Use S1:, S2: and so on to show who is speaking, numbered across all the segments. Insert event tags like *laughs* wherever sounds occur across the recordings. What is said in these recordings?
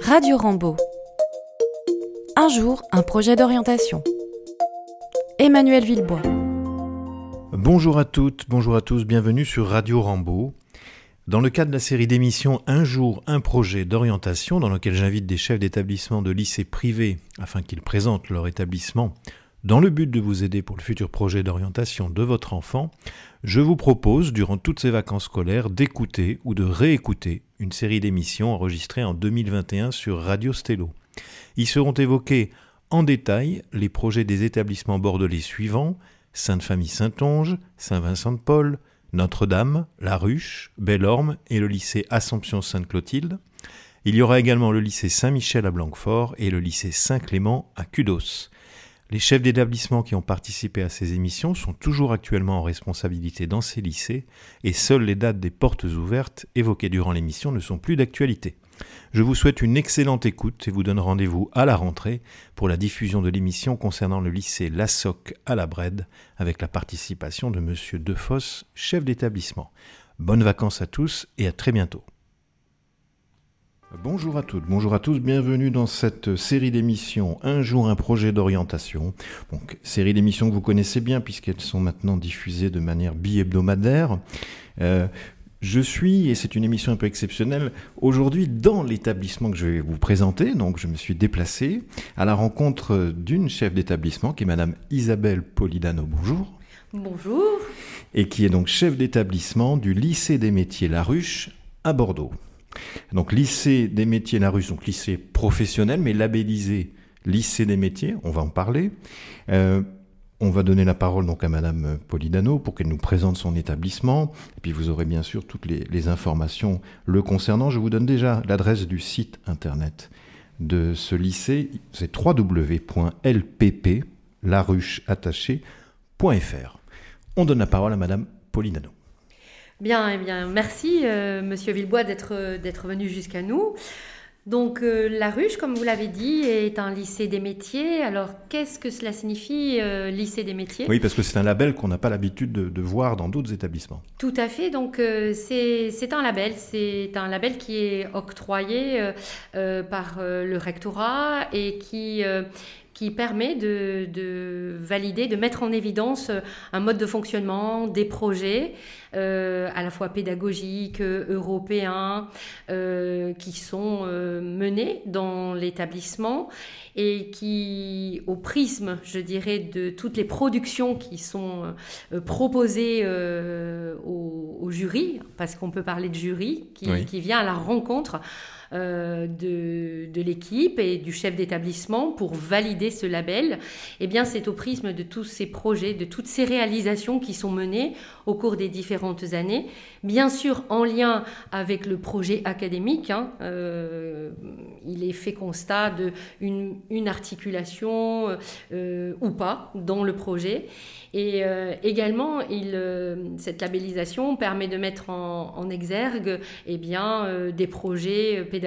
S1: Radio Rambo. Un jour, un projet d'orientation. Emmanuel Villebois.
S2: Bonjour à toutes, bonjour à tous, bienvenue sur Radio Rambo. Dans le cadre de la série d'émissions Un jour, un projet d'orientation, dans lequel j'invite des chefs d'établissement de lycées privés afin qu'ils présentent leur établissement dans le but de vous aider pour le futur projet d'orientation de votre enfant, je vous propose, durant toutes ces vacances scolaires, d'écouter ou de réécouter une série d'émissions enregistrées en 2021 sur Radio Stello. Y seront évoqués en détail les projets des établissements bordelais suivants Sainte-Famille-Saint-Onge, Saint-Vincent-de-Paul, Notre-Dame, La Ruche, Bellorme et le lycée Assomption-Sainte-Clotilde. Il y aura également le lycée Saint-Michel à Blanquefort et le lycée Saint-Clément à Cudos. Les chefs d'établissement qui ont participé à ces émissions sont toujours actuellement en responsabilité dans ces lycées et seules les dates des portes ouvertes évoquées durant l'émission ne sont plus d'actualité. Je vous souhaite une excellente écoute et vous donne rendez-vous à la rentrée pour la diffusion de l'émission concernant le lycée Lassoc à la Brède avec la participation de monsieur Defosse, chef d'établissement. Bonnes vacances à tous et à très bientôt. Bonjour à toutes, bonjour à tous, bienvenue dans cette série d'émissions Un jour un projet d'orientation. Donc série d'émissions que vous connaissez bien puisqu'elles sont maintenant diffusées de manière bi-hebdomadaire. Euh, je suis, et c'est une émission un peu exceptionnelle, aujourd'hui dans l'établissement que je vais vous présenter. Donc je me suis déplacé à la rencontre d'une chef d'établissement qui est Madame Isabelle Polidano. Bonjour.
S3: Bonjour.
S2: Et qui est donc chef d'établissement du lycée des métiers La Ruche à Bordeaux. Donc lycée des métiers Larus, donc lycée professionnel, mais labellisé lycée des métiers, on va en parler. Euh, on va donner la parole donc à Madame Polidano pour qu'elle nous présente son établissement. Et puis vous aurez bien sûr toutes les, informations le concernant. Je vous donne déjà l'adresse du site internet de ce lycée. C'est www.lpp, On donne la parole à Madame Polidano.
S3: Bien, eh bien, merci euh, Monsieur Villebois d'être d'être venu jusqu'à nous. Donc euh, la Ruche, comme vous l'avez dit, est un lycée des métiers. Alors qu'est-ce que cela signifie, euh, lycée des métiers?
S2: Oui, parce que c'est un label qu'on n'a pas l'habitude de, voir dans d'autres établissements.
S3: Tout à fait. Donc c'est un label. C'est un label qui est octroyé par le rectorat et qui qui permet de, valider, de mettre en évidence un mode de fonctionnement, des projets euh, à la fois pédagogiques, européens, euh, qui sont euh, menés dans l'établissement et qui, au prisme, je dirais, de toutes les productions qui sont proposées au, jury, parce qu'on peut parler de jury, qui, qui vient à la rencontre euh, de, l'équipe et du chef d'établissement pour valider ce label, eh bien c'est au prisme de tous ces projets, de toutes ces réalisations qui sont menées au cours des différentes années, bien sûr en lien avec le projet académique. Hein, euh, il est fait constat de une, articulation euh, ou pas dans le projet. Et également, cette labellisation permet de mettre en, en exergue eh bien, des projets pédagogiques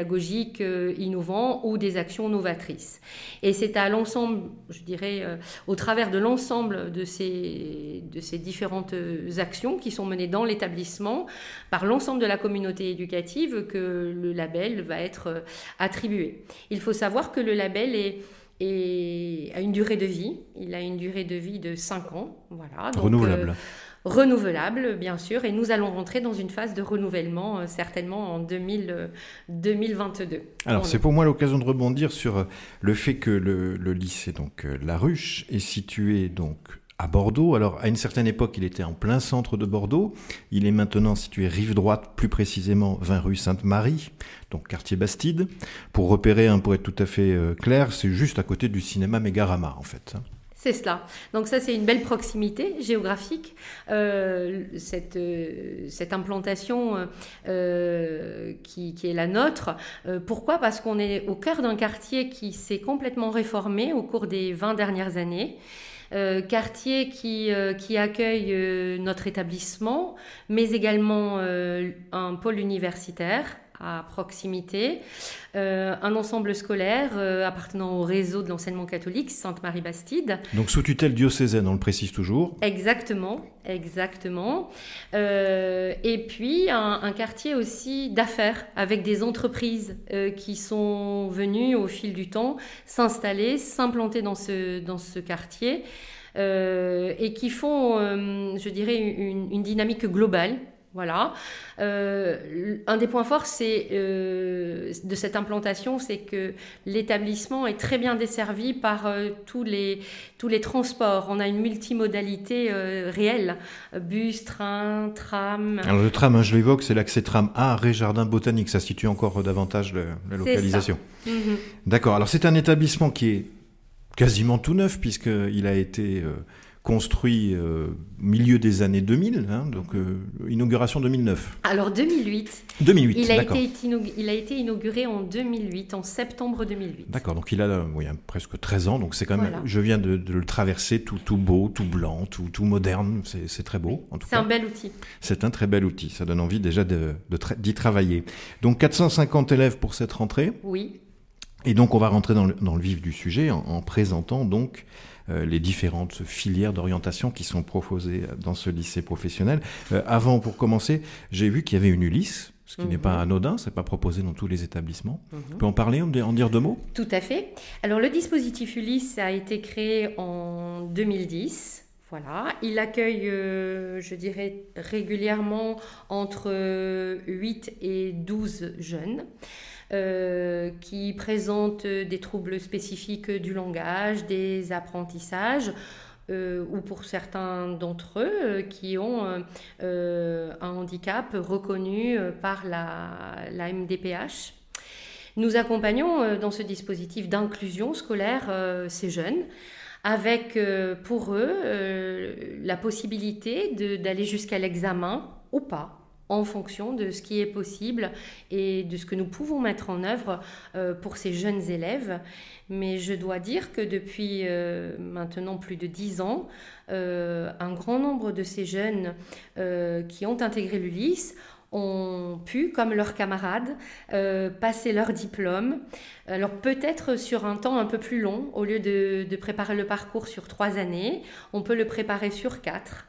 S3: innovants ou des actions novatrices. Et c'est à l'ensemble, je dirais, au travers de l'ensemble de ces, de ces différentes actions qui sont menées dans l'établissement par l'ensemble de la communauté éducative que le label va être attribué. Il faut savoir que le label est et a une durée de vie. Il a une durée de vie de 5 ans. Voilà.
S2: renouvelable.
S3: Euh, renouvelable, bien sûr. Et nous allons rentrer dans une phase de renouvellement, euh, certainement en 2000, 2022. Euh,
S2: Alors, c'est pour moi l'occasion de rebondir sur le fait que le, le lycée, donc La Ruche, est situé donc à Bordeaux. Alors, à une certaine époque, il était en plein centre de Bordeaux. Il est maintenant situé rive droite, plus précisément 20 rue Sainte-Marie, donc quartier Bastide. Pour repérer, hein, pour être tout à fait euh, clair, c'est juste à côté du cinéma Mégarama, en fait.
S3: C'est cela. Donc ça, c'est une belle proximité géographique. Euh, cette, euh, cette, implantation qui, qui, est la nôtre. pourquoi? Parce qu'on est au cœur d'un quartier qui s'est complètement réformé au cours des 20 dernières années. Euh, quartier qui, euh, qui accueille euh, notre établissement, mais également un pôle universitaire à proximité, euh, un ensemble scolaire euh, appartenant au réseau de l'enseignement catholique Sainte-Marie-Bastide.
S2: Donc sous tutelle diocésaine, on le précise toujours.
S3: Exactement, exactement. Euh, et puis un, un quartier aussi d'affaires avec des entreprises qui sont venues au fil du temps s'installer, s'implanter dans ce, dans ce quartier. et qui font, je dirais, une, une dynamique globale voilà. Euh, un des points forts c'est, euh, de cette implantation, c'est que l'établissement est très bien desservi par euh, tous, les, tous les transports. On a une multimodalité réelle bus, train, tram.
S2: Alors le tram, hein, je l'évoque, c'est l'accès tram à Ré Jardin Botanique. Ça situe encore davantage la localisation.
S3: Mhm.
S2: D'accord. Alors c'est un établissement qui est quasiment tout neuf puisqu'il a été construit euh, milieu des années 2000, hein, donc euh, inauguration 2009.
S3: Alors 2008.
S2: 2008,
S3: il a, été, il a été inauguré en 2008, en septembre 2008.
S2: D'accord, donc il a oui, presque 13 ans, donc c'est quand même, je viens de, le traverser, tout, tout beau, tout blanc, tout, tout moderne, c'est très beau.
S3: C'est un bel outil.
S2: C'est un très bel outil, ça donne envie déjà d'y de, travailler. Donc 450 élèves pour cette rentrée.
S3: Oui.
S2: Et donc on va rentrer dans le, dans le vif du sujet en, en présentant donc les différentes filières d'orientation qui sont proposées dans ce lycée professionnel. Euh, avant, pour commencer, j'ai vu qu'il y avait une Ulysse, ce qui n'est pas mhm. anodin, c'est pas proposé dans tous les établissements. On mhm. peut en parler, en dire deux mots?
S3: Tout à fait. Alors le dispositif Ulysse a été créé en 2010. Voilà, il accueille, euh, je dirais, régulièrement entre 8 et 12 jeunes. Euh, qui présentent des troubles spécifiques du langage, des apprentissages. Euh, ou pour certains d'entre eux euh, qui ont un handicap reconnu par la, la MDPH. Nous accompagnons dans ce dispositif d'inclusion scolaire ces jeunes avec pour eux la possibilité d'aller jusqu'à l'examen ou pas en fonction de ce qui est possible et de ce que nous pouvons mettre en œuvre euh, pour ces jeunes élèves. Mais je dois dire que depuis euh, maintenant plus de dix ans, euh, un grand nombre de ces jeunes qui ont intégré l'ULIS ont pu, comme leurs camarades, passer leur diplôme. Alors peut-être sur un temps un peu plus long, au lieu de préparer le parcours sur trois années, on peut le préparer sur quatre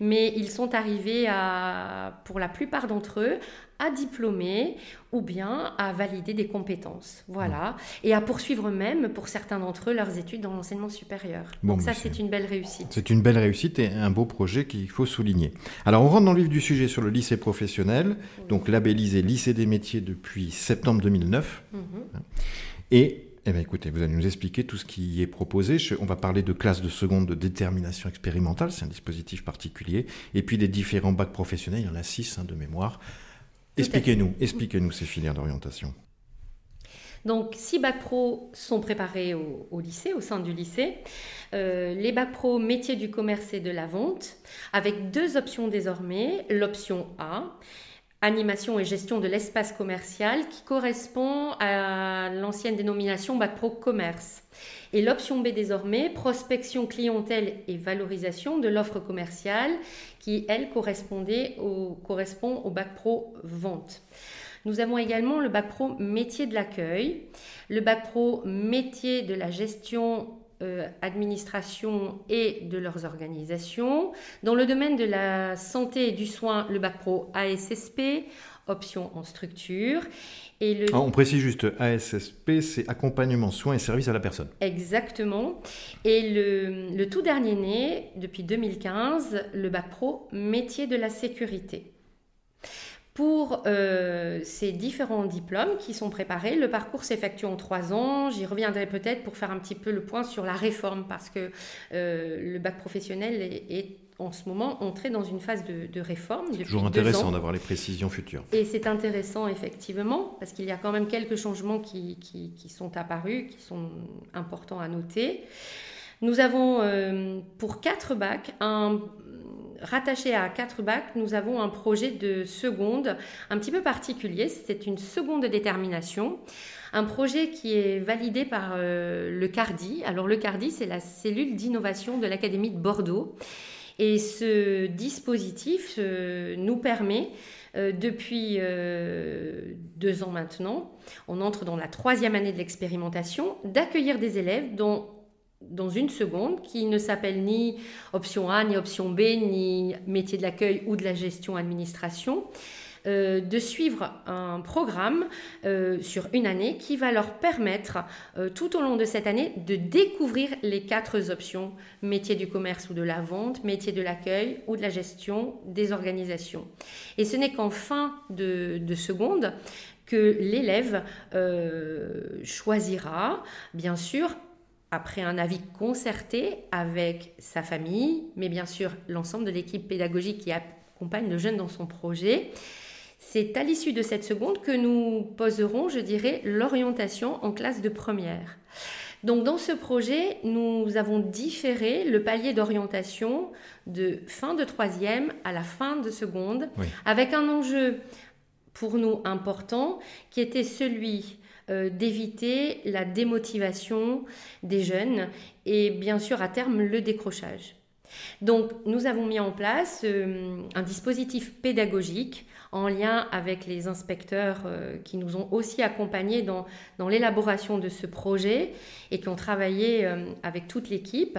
S3: mais ils sont arrivés à, pour la plupart d'entre eux, à diplômer ou bien à valider des compétences. Voilà. Et à poursuivre même, pour certains d'entre eux, leurs études dans l'enseignement supérieur. Donc ça, c'est une belle réussite.
S2: C'est une belle réussite et un beau projet qu'il faut souligner. Alors, on rentre dans le vif du sujet sur le lycée professionnel, donc labellisé lycée des métiers depuis septembre 2009. Mhm. Et eh bien, écoutez, vous allez nous expliquer tout ce qui est proposé. on va parler de classe de seconde de détermination expérimentale, c'est un dispositif particulier, et puis des différents bacs professionnels, il y en a six hein, de mémoire. Expliquez-nous, expliquez-nous ces filières d'orientation.
S3: Donc, six bacs pro sont préparés au, lycée, au sein du lycée. Euh, les bacs pro métiers du commerce et de la vente, avec deux options désormais. L'option A, animation et gestion de l'espace commercial qui correspond à l'ancienne dénomination Bac Pro Commerce. Et l'option B désormais, prospection clientèle et valorisation de l'offre commerciale qui, elle, correspondait au, correspond au Bac Pro Vente. Nous avons également le Bac Pro métier de l'accueil, le Bac Pro métier de la gestion euh, administration et de leurs organisations. Dans le domaine de la santé et du soin, le bac pro ASSP, option en structure.
S2: Et le... Ah, on précise juste, ASSP, c'est accompagnement, soins et services à la personne.
S3: Exactement. Et le, le tout dernier né, depuis 2015, le bac pro métier de la sécurité. Pour euh, ces différents diplômes qui sont préparés, le parcours s'effectue en trois ans. J'y reviendrai peut-être pour faire un petit peu le point sur la réforme parce que euh, le bac professionnel est, en ce moment entré dans une phase de, réforme.
S2: C'est toujours intéressant d'avoir les précisions futures.
S3: Et c'est intéressant effectivement parce qu'il y a quand même quelques changements qui, qui, sont apparus, qui sont importants à noter. Nous avons euh, pour quatre bacs un rattaché à quatre bacs, nous avons un projet de seconde un petit peu particulier. C'est une seconde détermination. Un projet qui est validé par euh, le CARDI. Alors le CARDI, c'est la cellule d'innovation de l'Académie de Bordeaux. Et ce dispositif euh, nous permet depuis deux ans maintenant, on entre dans la troisième année de l'expérimentation, d'accueillir des élèves dont dans une seconde, qui ne s'appelle ni option A, ni option B, ni métier de l'accueil ou de la gestion administration, euh, de suivre un programme euh, sur une année qui va leur permettre euh, tout au long de cette année de découvrir les quatre options, métier du commerce ou de la vente, métier de l'accueil ou de la gestion des organisations. Et ce n'est qu'en fin de, de seconde que l'élève choisira, bien sûr, après un avis concerté avec sa famille, mais bien sûr l'ensemble de l'équipe pédagogique qui accompagne le jeune dans son projet. C'est à l'issue de cette seconde que nous poserons, je dirais, l'orientation en classe de première. Donc dans ce projet, nous avons différé le palier d'orientation de fin de troisième à la fin de seconde, avec un enjeu pour nous important qui était celui euh, d'éviter la démotivation des jeunes et bien sûr à terme le décrochage. Donc nous avons mis en place euh, un dispositif pédagogique en lien avec les inspecteurs euh, qui nous ont aussi accompagnés dans, l'élaboration de ce projet et qui ont travaillé euh, avec toute l'équipe.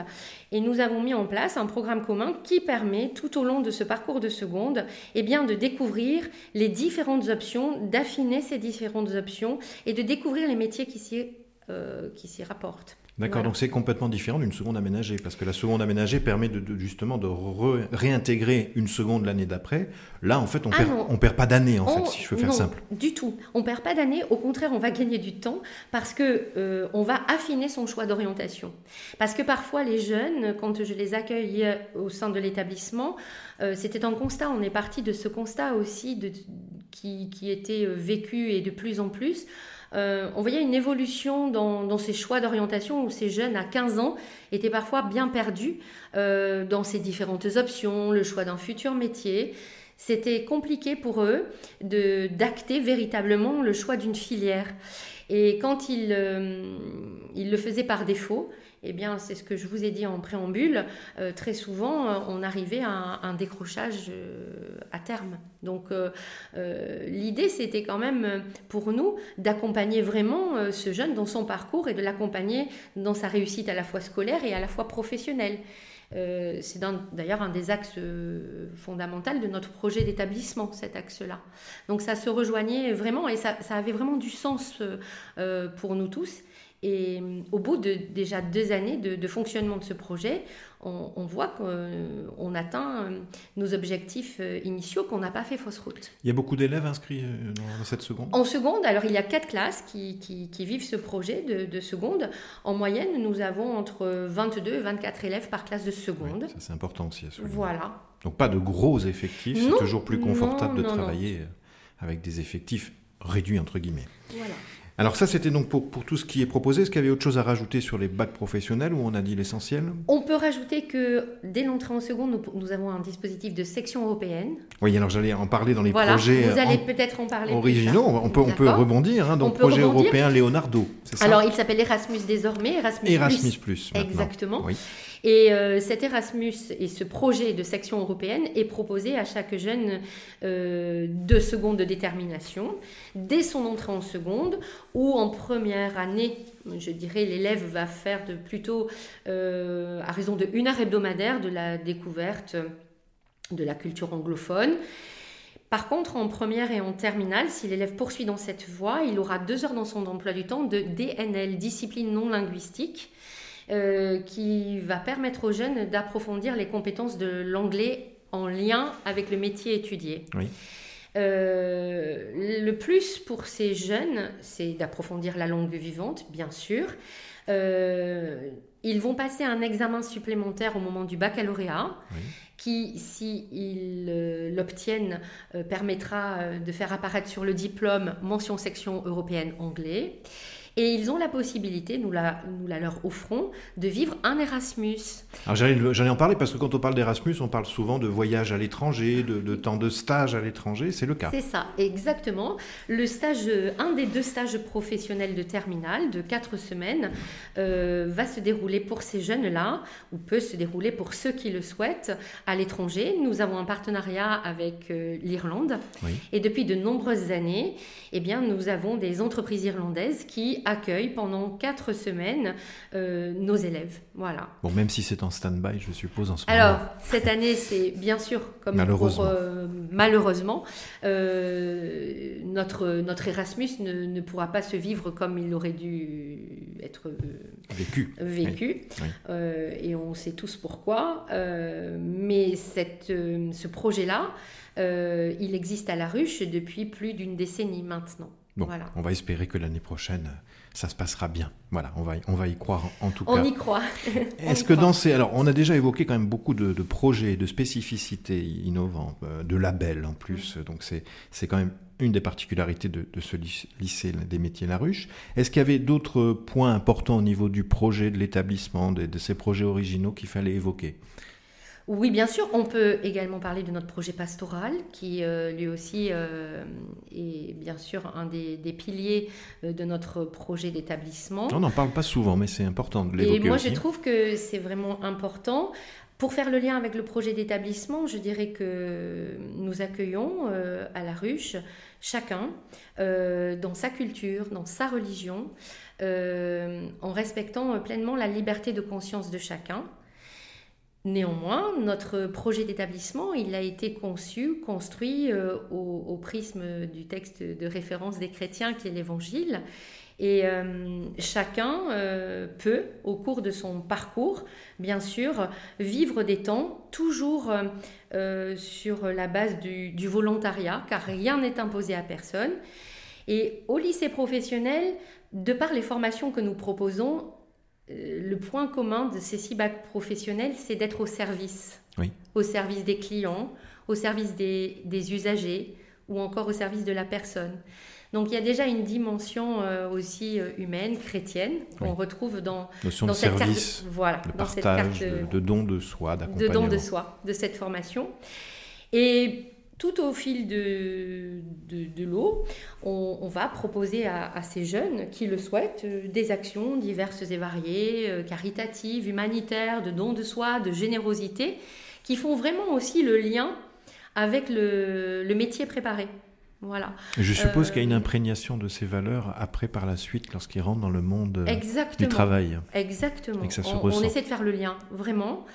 S3: Et nous avons mis en place un programme commun qui permet tout au long de ce parcours de seconde eh bien, de découvrir les différentes options, d'affiner ces différentes options et de découvrir les métiers qui s'y euh, rapportent.
S2: D'accord, donc c'est complètement différent d'une seconde aménagée, parce que la seconde aménagée permet de, justement de réintégrer une seconde l'année d'après. Là, en fait, on ah perd, perd pas d'année, en fait, si je veux faire simple.
S3: Du tout, on perd pas d'année. Au contraire, on va gagner du temps parce que euh, on va affiner son choix d'orientation. Parce que parfois, les jeunes, quand je les accueille au sein de l'établissement, euh, c'était un constat. On est parti de ce constat aussi de, qui, qui était euh, vécu et de plus en plus. Euh, on voyait une évolution dans, ces choix d'orientation où ces jeunes à 15 ans étaient parfois bien perdus euh, dans ces différentes options, le choix d'un futur métier. C'était compliqué pour eux d'acter véritablement le choix d'une filière. Et quand ils, euh, ils le faisaient par défaut, eh bien, c'est ce que je vous ai dit en préambule, euh, très souvent, euh, on arrivait à un, décrochage euh, à terme. Donc, l'idée, c'était quand même pour nous d'accompagner vraiment ce jeune dans son parcours et de l'accompagner dans sa réussite à la fois scolaire et à la fois professionnelle. c'est d'ailleurs un des axes fondamentaux de notre projet d'établissement, cet axe-là. Donc ça se rejoignait vraiment et ça, ça avait vraiment du sens pour nous tous. Et euh, au bout de déjà deux années de, fonctionnement de ce projet, on, voit qu'on euh, atteint euh, nos objectifs initiaux, qu'on n'a pas fait fausse route.
S2: Il y a beaucoup d'élèves inscrits dans cette seconde?
S3: En seconde, alors il y a quatre classes qui, qui, vivent ce projet de, seconde. En moyenne, nous avons entre 22 et 24 élèves par classe de seconde.
S2: ça c'est important aussi à souligner.
S3: Voilà.
S2: Donc pas de gros effectifs, c'est toujours plus confortable de travailler avec des effectifs réduits entre guillemets. Voilà. Alors ça, c'était donc pour, tout ce qui est proposé. Est-ce qu'il y avait autre chose à rajouter sur les bacs professionnels où on a dit l'essentiel?
S3: On peut rajouter que dès l'entrée en seconde, nous, avons un dispositif de section européenne.
S2: Oui, alors j'allais en parler dans les projets
S3: vous allez peut-être en parler
S2: originaux. On peut, on peut rebondir. Hein, donc projet européen Leonardo,
S3: ça? Alors il s'appelle Erasmus désormais, Erasmus,
S2: Erasmus Plus.
S3: Exactement. Oui. Et euh, cet Erasmus et ce projet de section européenne est proposé à chaque jeune euh, de seconde de détermination dès son entrée en seconde ou en première année. Je dirais l'élève va faire de plutôt euh, à raison de une heure hebdomadaire de la découverte de la culture anglophone. Par contre, en première et en terminale, si l'élève poursuit dans cette voie, il aura deux heures dans son emploi du temps de DNL, discipline non linguistique, euh, qui va permettre aux jeunes d'approfondir les compétences de l'anglais en lien avec le métier étudié. Euh, le plus pour ces jeunes, c'est d'approfondir la langue vivante, bien sûr. Euh, ils vont passer un examen supplémentaire au moment du baccalauréat, qui, s'ils l'obtiennent, permettra de faire apparaître sur le diplôme mention section européenne anglais. Et ils ont la possibilité, nous la, nous la leur offrons, de vivre un Erasmus.
S2: Alors j'allais en parler parce que quand on parle d'Erasmus, on parle souvent de voyage à l'étranger, de, temps de stage à l'étranger, c'est le cas.
S3: C'est ça, exactement. Le stage, un des deux stages professionnels de terminale de quatre semaines euh, va se dérouler pour ces jeunes-là, ou peut se dérouler pour ceux qui le souhaitent, à l'étranger. Nous avons un partenariat avec euh, l'Irlande. Et depuis de nombreuses années, eh bien, nous avons des entreprises irlandaises qui accueillent pendant quatre semaines euh, nos élèves. Voilà.
S2: Bon, même si c'est en stand-by, je suppose, en ce moment.
S3: Alors, cette année, c'est bien sûr comme
S2: malheureusement,
S3: euh, malheureusement euh, notre, notre Erasmus ne, pourra pas se vivre comme il aurait dû être
S2: vécu.
S3: vécu. et on sait tous pourquoi. mais cette, ce projet-là, il existe à la ruche depuis plus d'une décennie maintenant.
S2: Bon, on va espérer que l'année prochaine, ça se passera bien. Voilà, on va, on va y croire en tout cas. *laughs*
S3: On y croit.
S2: Est-ce que dans ces... Alors, on a déjà évoqué quand même beaucoup de, projets, de spécificités innovantes, euh, de labels en plus. Donc, c'est quand même une des particularités de, ce lycée des métiers La Ruche. Est-ce qu'il y avait d'autres points importants au niveau du projet, de l'établissement, de ces projets originaux qu'il fallait évoquer?
S3: Oui, bien sûr. On peut également parler de notre projet pastoral, qui euh, lui aussi euh, est bien sûr un des, piliers euh, de notre projet d'établissement.
S2: On n'en parle pas souvent, mais c'est important de l'évoquer.
S3: Et moi, je trouve que c'est vraiment important. Pour faire le lien avec le projet d'établissement, je dirais que nous accueillons à la ruche chacun dans sa culture, dans sa religion, en respectant pleinement la liberté de conscience de chacun. Néanmoins, notre projet d'établissement, il a été conçu, construit euh, au, prisme du texte de référence des chrétiens qui est l'Évangile. Et euh, chacun euh, peut, au cours de son parcours, bien sûr, vivre des temps toujours sur la base du, volontariat, car rien n'est imposé à personne. Et au lycée professionnel, de par les formations que nous proposons, le point commun de ces six bacs professionnels, c'est d'être au service. Au service des clients, au service des, usagers ou encore au service de la personne. Donc il y a déjà une dimension euh, aussi euh, humaine, chrétienne, qu'on retrouve dans,
S2: Notion
S3: dans
S2: de cette service,
S3: carte, voilà,
S2: de partage, de, don de soi,
S3: d'accompagnement. De don de soi, de cette formation. Et tout au fil de, de, l'eau, on, va proposer à, ces jeunes qui le souhaitent euh, des actions diverses et variées, euh, caritatives, humanitaires, de dons de soi, de générosité, qui font vraiment aussi le lien avec le, le métier préparé. Voilà.
S2: Je suppose qu'il y a une euh, imprégnation de ces valeurs après, par la suite, lorsqu'ils rentrent dans le monde du travail.
S3: Exactement. on, on, essaie de faire le lien, vraiment.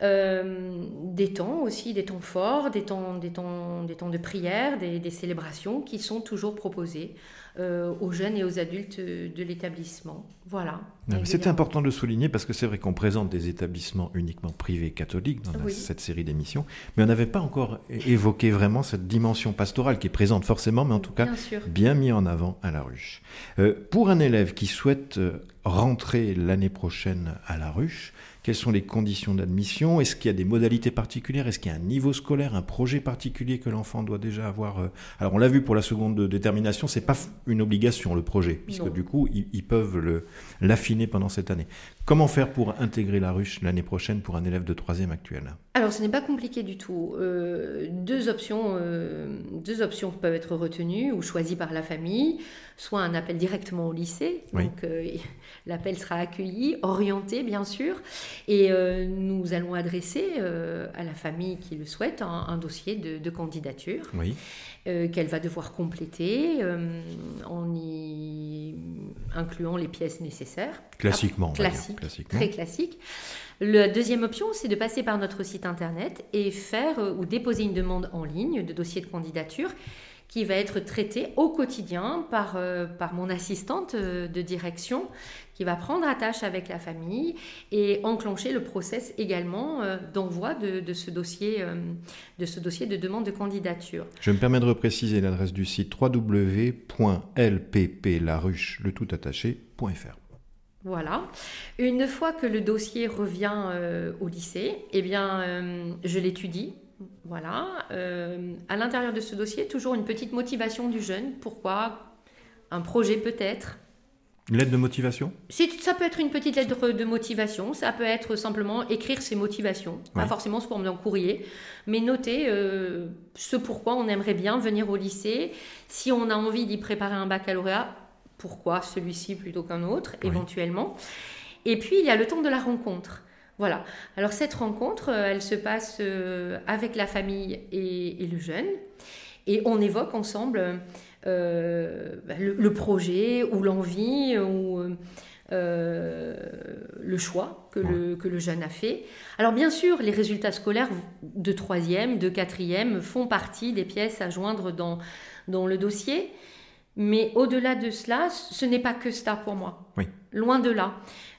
S3: Euh, des temps aussi, des temps forts, des temps, des temps, des temps de prière, des, célébrations qui sont toujours proposées euh, aux jeunes et aux adultes de l'établissement. Voilà.
S2: C'est important de souligner parce que c'est vrai qu'on présente des établissements uniquement privés catholiques dans cette série d'émissions, mais on n'avait pas encore évoqué vraiment cette dimension pastorale qui est présente forcément, mais en tout cas bien, mis en avant à la ruche. Euh, pour un élève qui souhaite rentrer l'année prochaine à la ruche, quelles sont les conditions d'admission? Est-ce qu'il y a des modalités particulières? Est-ce qu'il y a un niveau scolaire, un projet particulier que l'enfant doit déjà avoir euh? Alors on l'a vu pour la seconde de détermination, c'est pas une obligation le projet, puisque du coup ils, peuvent l'affiner pendant cette année. Comment faire pour intégrer la ruche l'année prochaine pour un élève de troisième actuel?
S3: Alors ce n'est pas compliqué du tout. Euh, deux, options, euh, deux options peuvent être retenues ou choisies par la famille, soit un appel directement au lycée, donc *laughs* l'appel sera accueilli, orienté bien sûr, et euh, nous allons adresser euh, à la famille qui le souhaite un, dossier de, candidature euh, qu'elle va devoir compléter en y incluant les pièces nécessaires.
S2: Classiquement.
S3: Classique, très classique. La deuxième option, c'est de passer par notre site internet et faire ou déposer une demande en ligne de dossier de candidature qui va être traité au quotidien par, euh, par mon assistante euh, de direction qui va prendre attache avec la famille et enclencher le process également euh, d'envoi de, de, ce dossier, de ce dossier de demande de candidature.
S2: Je me permets de repréciser l'adresse du site www.lpplaruche, le tout attaché.fr.
S3: Voilà. Une fois que le dossier revient au lycée, eh bien, je l'étudie voilà. Euh, à l'intérieur de ce dossier, toujours une petite motivation du jeune. Pourquoi Un projet peut-être.
S2: Une lettre de motivation?
S3: Ça peut être une petite lettre de motivation, ça peut être simplement écrire ses motivations, pas forcément sous forme d'un courrier, mais noter euh, ce pourquoi on aimerait bien venir au lycée. Si on a envie d'y préparer un baccalauréat, pourquoi celui-ci plutôt qu'un autre, éventuellement. Et puis, il y a le temps de la rencontre. Voilà. Alors, cette rencontre, euh, elle se passe euh, avec la famille et, le jeune. Et on évoque ensemble euh, bah, le, projet ou l'envie ou le choix que, le, que le jeune a fait. Alors, bien sûr, les résultats scolaires de troisième, de quatrième font partie des pièces à joindre dans, dans le dossier. Mais au-delà de cela, ce n'est pas que ça pour moi. Loin de là.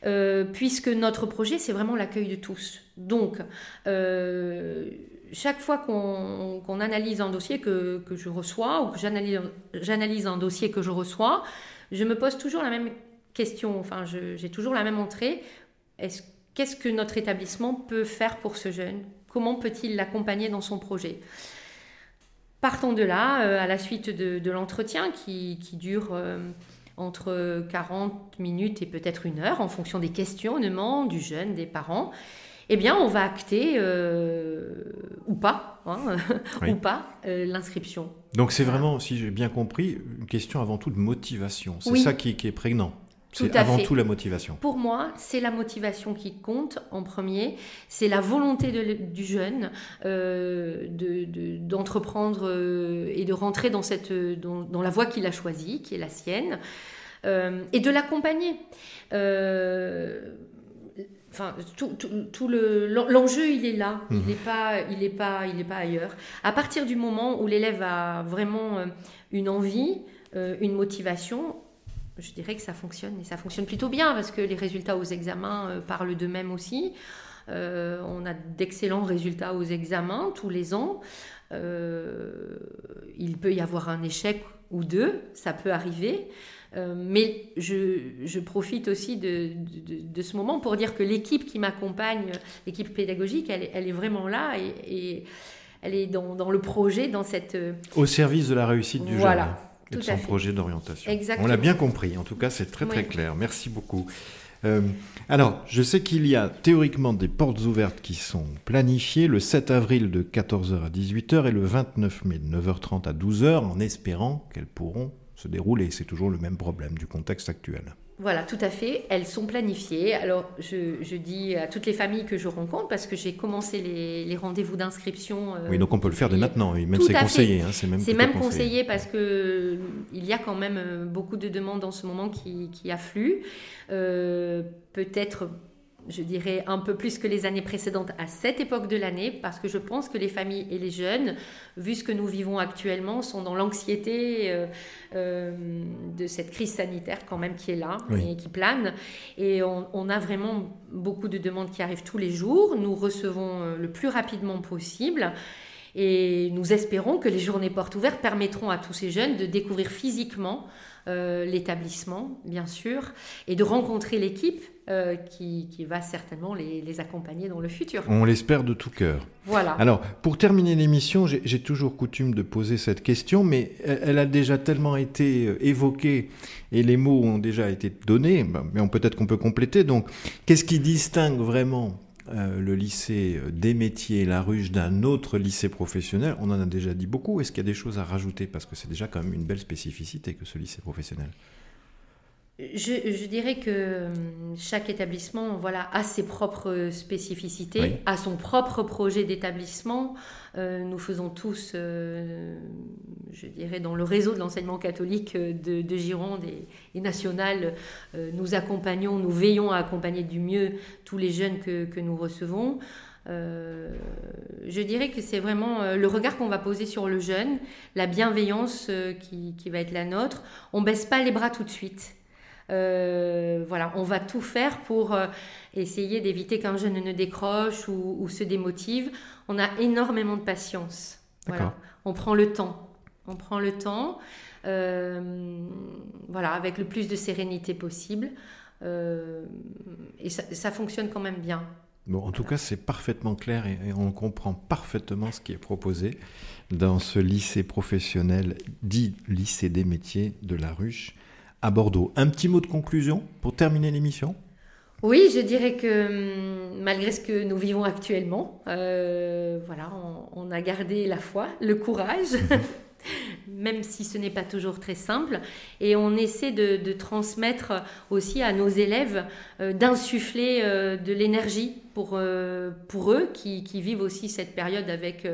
S3: Euh, puisque notre projet, c'est vraiment l'accueil de tous. Donc, euh, chaque fois qu'on analyse un dossier que, je reçois ou que j'analyse un dossier que je reçois, je me pose toujours la même question. Enfin, j'ai toujours la même entrée. Qu'est-ce que notre établissement peut faire pour ce jeune? Comment peut-il l'accompagner dans son projet? Partons de là, euh, à la suite de, l'entretien qui, dure euh, entre 40 minutes et peut-être une heure en fonction des questionnements du jeune, des parents, eh bien, on va acter euh, ou pas, hein, *laughs* ou pas l'inscription.
S2: Donc c'est vraiment, si j'ai bien compris, une question avant tout de motivation. C'est ça qui, est prégnant. C'est avant tout la motivation.
S3: Pour moi, c'est la motivation qui compte en premier. C'est la volonté du jeune euh, d'entreprendre euh, et de rentrer dans, cette, dans, la voie qu'il a choisie, qui est la sienne, euh, et de l'accompagner. Enfin, tout, tout, le, l'enjeu, il est là. Il n'est mhm. pas, il est pas, il est pas ailleurs. À partir du moment où l'élève a vraiment une envie, une motivation, je dirais que ça fonctionne et ça fonctionne plutôt bien parce que les résultats aux examens euh, parlent d'eux-mêmes aussi. Euh, on a d'excellents résultats aux examens tous les ans. Euh, il peut y avoir un échec ou deux, ça peut arriver. mais je, profite aussi de, ce moment pour dire que l'équipe qui m'accompagne, l'équipe pédagogique, elle, est vraiment là et, elle est dans, le projet, dans cette...
S2: Au service de la réussite du voilà. jeune et de son projet d'orientation. On l'a bien compris, en tout cas c'est très très clair. Merci beaucoup. Euh, alors, je sais qu'il y a théoriquement des portes ouvertes qui sont planifiées le 7 avril de 14h à 18h et le 29 mai de 9h30 à 12h en espérant qu'elles pourront se dérouler. C'est toujours le même problème du contexte actuel.
S3: Voilà, tout à fait. Elles sont planifiées. Alors, je, dis à toutes les familles que je rencontre, parce que j'ai commencé les, rendez-vous d'inscription.
S2: Euh, oui, donc on peut le faire dès maintenant. même c'est conseillé. Hein,
S3: c'est même, même conseillé parce que il y a quand même euh, beaucoup de demandes en ce moment qui, qui affluent. Euh, peut-être je dirais, un peu plus que les années précédentes à cette époque de l'année, parce que je pense que les familles et les jeunes, vu ce que nous vivons actuellement, sont dans l'anxiété euh, euh, de cette crise sanitaire quand même qui est là et qui plane. Et on, a vraiment beaucoup de demandes qui arrivent tous les jours. Nous recevons euh, le plus rapidement possible. Et nous espérons que les journées portes ouvertes permettront à tous ces jeunes de découvrir physiquement l'établissement, bien sûr, et de rencontrer l'équipe euh, qui, va certainement les, accompagner dans le futur.
S2: On l'espère de tout cœur.
S3: Voilà.
S2: Alors, pour terminer l'émission, j'ai toujours coutume de poser cette question, mais elle, a déjà tellement été euh, évoquée et les mots ont déjà été donnés, bah, mais peut-être qu'on peut compléter. Donc, qu'est-ce qui distingue vraiment euh, le lycée des métiers, la ruche, d'un autre lycée professionnel On en a déjà dit beaucoup. Est-ce qu'il y a des choses à rajouter? Parce que c'est déjà quand même une belle spécificité que ce lycée professionnel.
S3: Je, dirais que hum, chaque établissement voilà, a ses propres spécificités, a son propre projet d'établissement. Euh, nous faisons tous, euh, je dirais, dans le réseau de l'enseignement catholique de, Gironde et, national, euh, nous accompagnons, nous veillons à accompagner du mieux tous les jeunes que, nous recevons. je dirais que c'est vraiment le regard qu'on va poser sur le jeune, la bienveillance qui, qui, va être la nôtre. On baisse pas les bras tout de suite. Euh, voilà, on va tout faire pour euh, essayer d'éviter qu'un jeune ne décroche ou, se démotive. On a énormément de patience. On prend le temps. On prend le temps, euh, voilà, avec le plus de sérénité possible. et ça, fonctionne quand même bien.
S2: Bon, en tout cas, c'est parfaitement clair et, on comprend parfaitement ce qui est proposé dans ce lycée professionnel dit lycée des métiers de la Ruche à Bordeaux. Un petit mot de conclusion pour terminer l'émission?
S3: Oui, je dirais que hum, malgré ce que nous vivons actuellement, euh, voilà, on, a gardé la foi, le courage, *laughs* même si ce n'est pas toujours très simple, et on essaie de, transmettre aussi à nos élèves, euh, d'insuffler euh, de l'énergie pour, pour eux qui, vivent aussi cette période avec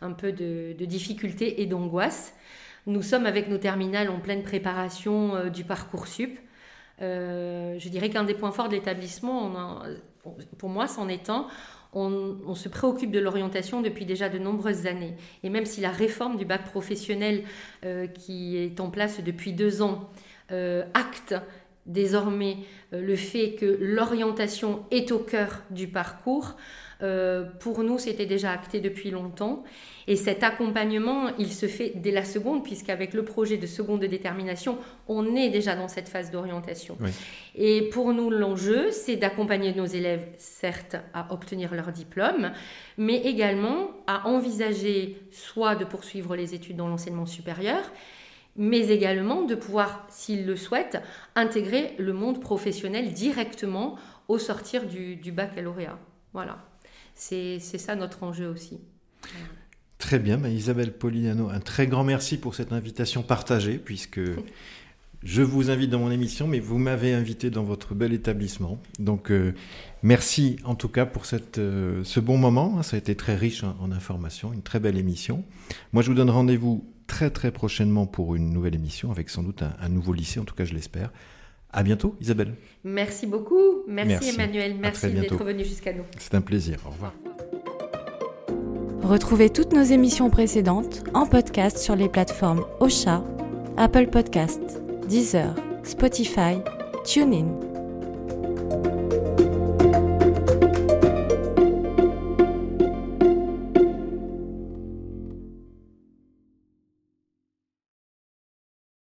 S3: un peu de, de difficultés et d'angoisse. Nous sommes avec nos terminales en pleine préparation du parcours sup. Euh, je dirais qu'un des points forts de l'établissement, pour moi, c'en est un, on, se préoccupe de l'orientation depuis déjà de nombreuses années. Et même si la réforme du bac professionnel euh, qui est en place depuis deux ans euh, acte désormais le fait que l'orientation est au cœur du parcours, pour nous, c'était déjà acté depuis longtemps. Et cet accompagnement, il se fait dès la seconde, puisqu'avec le projet de seconde de détermination, on est déjà dans cette phase d'orientation. Et pour nous, l'enjeu, c'est d'accompagner nos élèves, certes, à obtenir leur diplôme, mais également à envisager soit de poursuivre les études dans l'enseignement supérieur, mais également de pouvoir, s'ils le souhaitent, intégrer le monde professionnel directement au sortir du, baccalauréat. Voilà, c'est ça notre enjeu aussi.
S2: Très bien, bah, Isabelle Polignano, un très grand merci pour cette invitation partagée, puisque *laughs* je vous invite dans mon émission, mais vous m'avez invité dans votre bel établissement. Donc euh, merci en tout cas pour cette, euh, ce bon moment, ça a été très riche en, informations, une très belle émission. Moi je vous donne rendez-vous très très prochainement pour une nouvelle émission, avec sans doute un, nouveau lycée, en tout cas je l'espère. À bientôt, Isabelle.
S3: Merci beaucoup. Merci, Emmanuel. Merci d'être venu jusqu'à nous.
S2: C'est un plaisir. Au revoir.
S1: Retrouvez toutes nos émissions précédentes en podcast sur les plateformes Ocha, Apple Podcasts, Deezer, Spotify, TuneIn